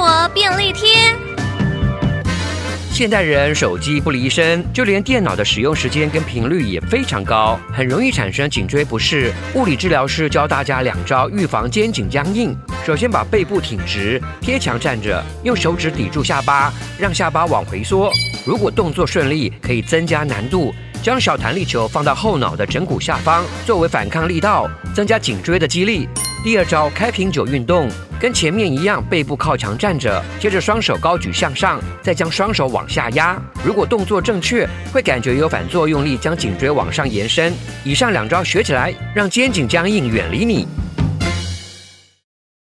活便利贴。现代人手机不离身，就连电脑的使用时间跟频率也非常高，很容易产生颈椎不适。物理治疗师教大家两招预防肩颈僵硬：首先把背部挺直，贴墙站着，用手指抵住下巴，让下巴往回缩。如果动作顺利，可以增加难度。将小弹力球放到后脑的枕骨下方，作为反抗力道，增加颈椎的肌力。第二招开瓶酒运动，跟前面一样，背部靠墙站着，接着双手高举向上，再将双手往下压。如果动作正确，会感觉有反作用力将颈椎往上延伸。以上两招学起来，让肩颈僵硬远离你。